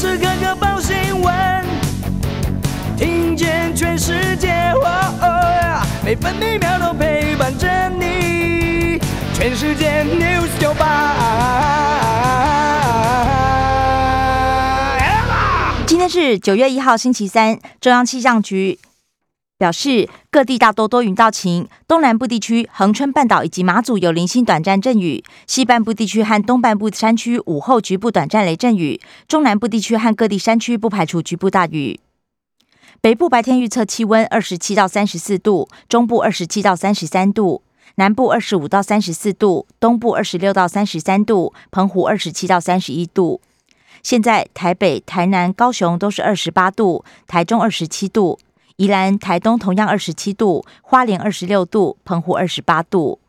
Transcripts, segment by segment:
时刻刻报新闻，听见全世界，每分每秒都陪伴着你。全世界 news 九八。今天是九月一号，星期三，中央气象局。表示各地大多多云到晴，东南部地区、恒春半岛以及马祖有零星短暂阵雨，西半部地区和东半部山区午后局部短暂雷阵雨，中南部地区和各地山区不排除局部大雨。北部白天预测气温二十七到三十四度，中部二十七到三十三度，南部二十五到三十四度，东部二十六到三十三度，澎湖二十七到三十一度。现在台北、台南、高雄都是二十八度，台中二十七度。宜兰、台东同样二十七度，花莲二十六度，澎湖二十八度。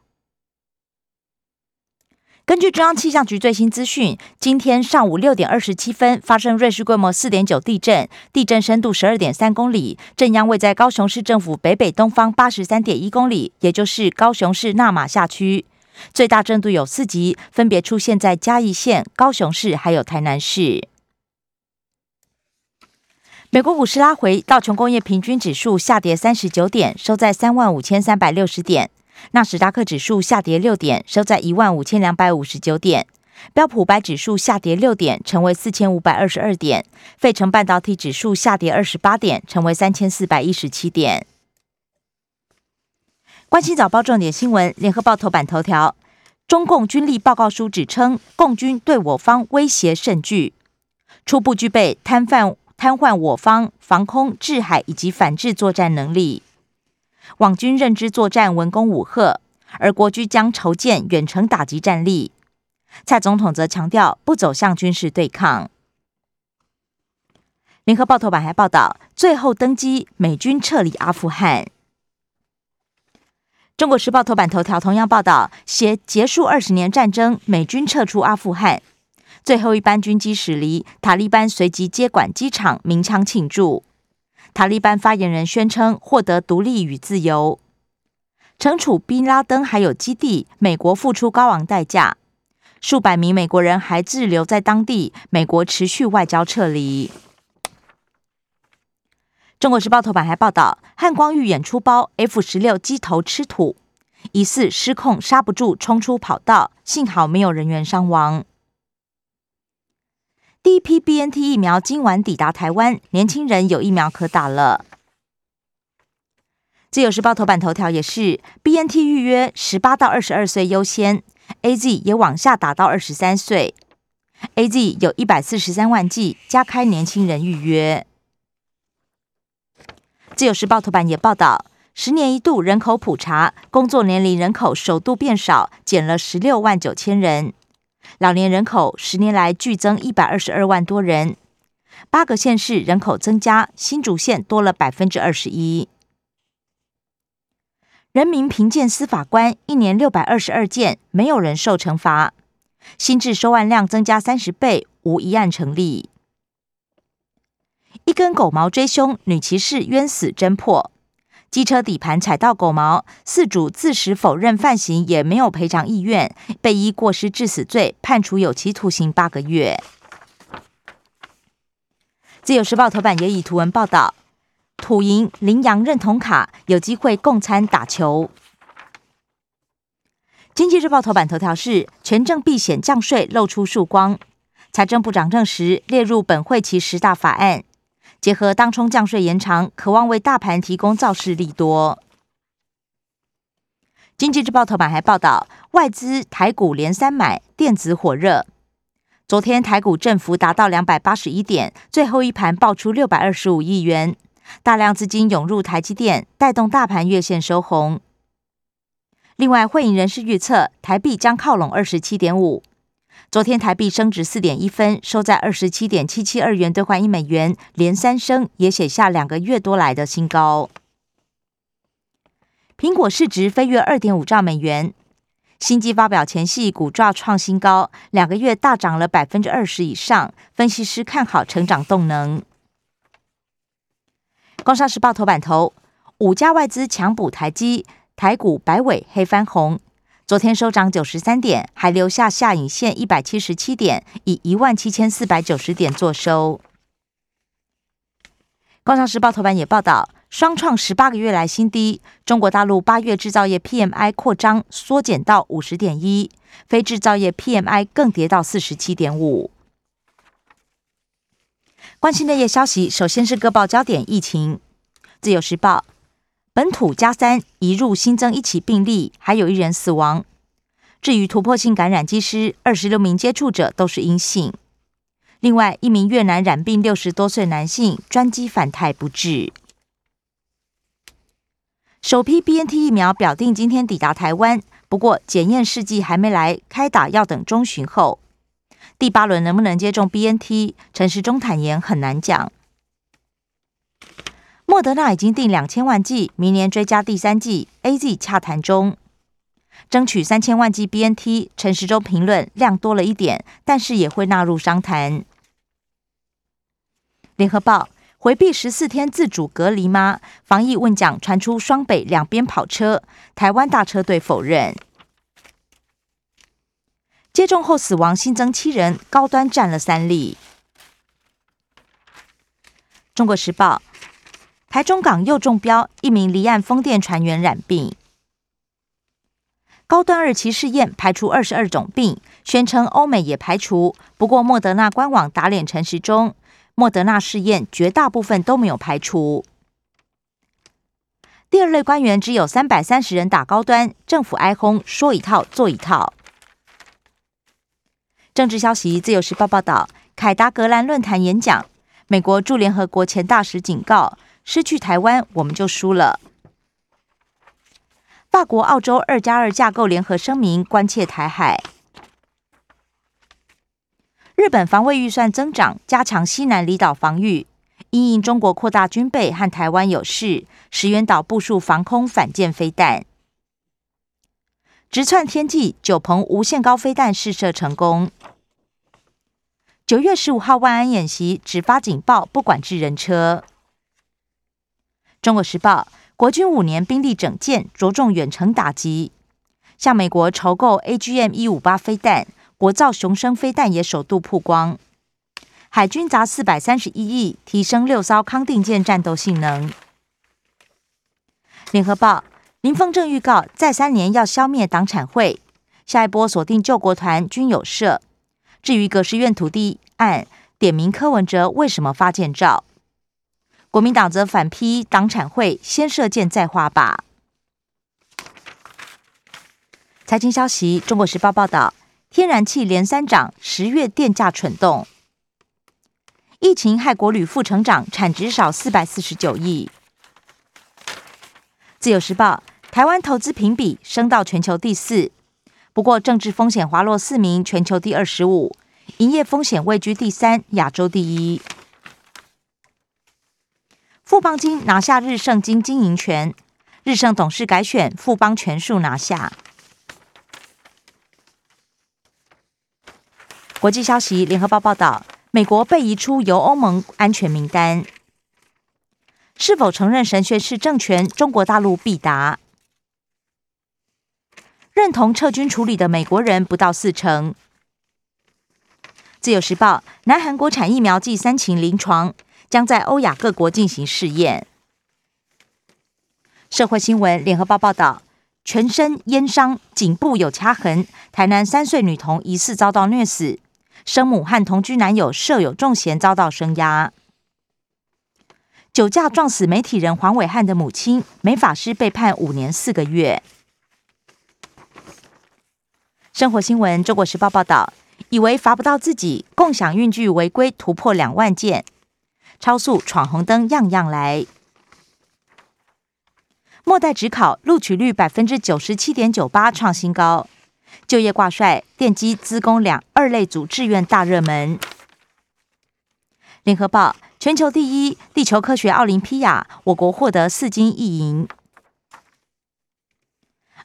根据中央气象局最新资讯，今天上午六点二十七分发生瑞士规模四点九地震，地震深度十二点三公里，震央位在高雄市政府北北东方八十三点一公里，也就是高雄市纳马下区。最大震度有四级，分别出现在嘉义县、高雄市还有台南市。美国股市拉回，道琼工业平均指数下跌三十九点，收在三万五千三百六十点；纳斯达克指数下跌六点，收在一万五千两百五十九点；标普白指数下跌六点，成为四千五百二十二点；费城半导体指数下跌二十八点，成为三千四百一十七点。关心早报重点新闻，联合报头版头条：中共军力报告书指称，共军对我方威胁甚巨，初步具备摊贩。瘫痪我方防空、制海以及反制作战能力，网军认知作战文攻武赫，而国军将筹建远程打击战力。蔡总统则强调不走向军事对抗。联合报头版还报道，最后登机，美军撤离阿富汗。中国时报头版头条同样报道，写结束二十年战争，美军撤出阿富汗。最后一班军机驶离，塔利班随即接管机场，鸣枪庆祝。塔利班发言人宣称获得独立与自由。惩处宾拉登还有基地，美国付出高昂代价，数百名美国人还滞留在当地，美国持续外交撤离。中国时报头版还报道，汉光遇演出包 F 十六机头吃土，疑似失控刹不住，冲出跑道，幸好没有人员伤亡。第一批 B N T 疫苗今晚抵达台湾，年轻人有疫苗可打了。自由时报头版头条也是 B N T 预约十八到二十二岁优先，A Z 也往下打到二十三岁，A Z 有一百四十三万剂，加开年轻人预约。自由时报头版也报道，十年一度人口普查，工作年龄人口首度变少，减了十六万九千人。老年人口十年来剧增一百二十二万多人，八个县市人口增加，新竹县多了百分之二十一。人民评鉴司法官一年六百二十二件，没有人受惩罚，新制收案量增加三十倍，无一案成立。一根狗毛追凶，女骑士冤死侦破。机车底盘踩到狗毛，四主自始否认犯行，也没有赔偿意愿，被依过失致死罪判处有期徒刑八个月。自由时报头版也以图文报道：土银羚羊认同卡有机会共餐打球。经济日报头版头条是权证避险降税露出曙光，财政部长证实列入本会期十大法案。结合当冲降税延长，渴望为大盘提供造势利多。经济日报头版还报道，外资台股连三买，电子火热。昨天台股振幅达到两百八十一点，最后一盘爆出六百二十五亿元，大量资金涌入台积电，带动大盘月线收红。另外，会影人士预测，台币将靠拢二十七点五。昨天台币升值四点一分，收在二十七点七七二元兑换一美元，连三升，也写下两个月多来的新高。苹果市值飞跃二点五兆美元，新机发表前夕，股价创新高，两个月大涨了百分之二十以上。分析师看好成长动能。工商时报头版头，五家外资强补台积，台股百尾黑翻红。昨天收涨九十三点，还留下下影线一百七十七点，以一万七千四百九十点作收。工商时报头版也报道，双创十八个月来新低。中国大陆八月制造业 PMI 扩张缩减到五十点一，非制造业 PMI 更跌到四十七点五。关心的页消息，首先是各报焦点疫情。自由时报，本土加三一入新增一起病例，还有一人死亡。至于突破性感染机师，二十六名接触者都是阴性。另外一名越南染病六十多岁男性专机返台不治。首批 BNT 疫苗表定今天抵达台湾，不过检验试剂还没来，开打要等中旬后。第八轮能不能接种 BNT？陈时中坦言很难讲。德纳已经订两千万剂，明年追加第三剂。AZ 洽谈中。争取三千万剂 BNT，陈时中评论量多了一点，但是也会纳入商谈。联合报回避十四天自主隔离吗？防疫问讲传出双北两边跑车，台湾大车队否认。接种后死亡新增七人，高端占了三例。中国时报台中港又中标，一名离岸风电船员染病。高端二期试验排除二十二种病，宣称欧美也排除。不过莫德纳官网打脸陈时中，莫德纳试验绝大部分都没有排除。第二类官员只有三百三十人打高端，政府哀轰说一套做一套。政治消息，自由时报报道，凯达格兰论坛演讲，美国驻联合国前大使警告，失去台湾我们就输了。法国、澳洲二加二架构联合声明关切台海。日本防卫预算增长，加强西南离岛防御。因应中国扩大军备和台湾有事，石垣岛部署防空反舰飞弹。直窜天际，九鹏无限高飞弹试射成功。九月十五号万安演习只发警报，不管制人车。中国时报。国军五年兵力整建，着重远程打击，向美国筹购 AGM 一五八飞弹，国造雄升飞弹也首度曝光。海军砸四百三十一亿，提升六艘康定舰战斗性能。联合报林凤正预告，再三年要消灭党产会，下一波锁定救国团、军友社。至于葛饰院土地案，点名柯文哲为什么发建照？国民党则反批党产会先射箭再画靶。财经消息：中国时报报道，天然气连三涨，十月电价蠢动。疫情害国旅负成长，产值少四百四十九亿。自由时报：台湾投资评比升到全球第四，不过政治风险滑落四名，全球第二十五；营业风险位居第三，亚洲第一。富邦金拿下日盛金经营权，日盛董事改选，富邦全数拿下。国际消息，联合报报道，美国被移出由欧盟安全名单，是否承认神学是政权？中国大陆必答。认同撤军处理的美国人不到四成。自由时报，南韩国产疫苗继三期临床。将在欧亚各国进行试验。社会新闻：联合报报道，全身烟伤，颈部有掐痕。台南三岁女童疑似遭到虐死，生母和同居男友设有重嫌遭到声押。酒驾撞死媒体人黄伟汉的母亲，美法师被判五年四个月。生活新闻：中国时报报道，以为罚不到自己，共享运具违规突破两万件。超速闯红灯，样样来。末代职考录取率百分之九十七点九八，创新高。就业挂帅，电机、资工两二类组志愿大热门。联合报全球第一地球科学奥林匹亚，我国获得四金一银。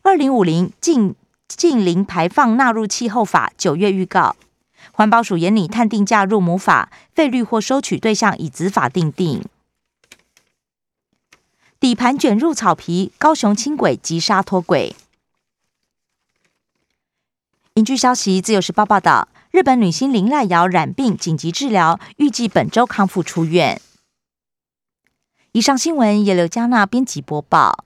二零五零近近零排放纳入气候法，九月预告。环保署严拟探定价入母法费率或收取对象以指法定定。底盘卷入草皮，高雄轻轨急刹脱轨。引据消息，自由时报报道，日本女星林濑遥染病紧急治疗，预计本周康复出院。以上新闻由刘嘉娜编辑播报。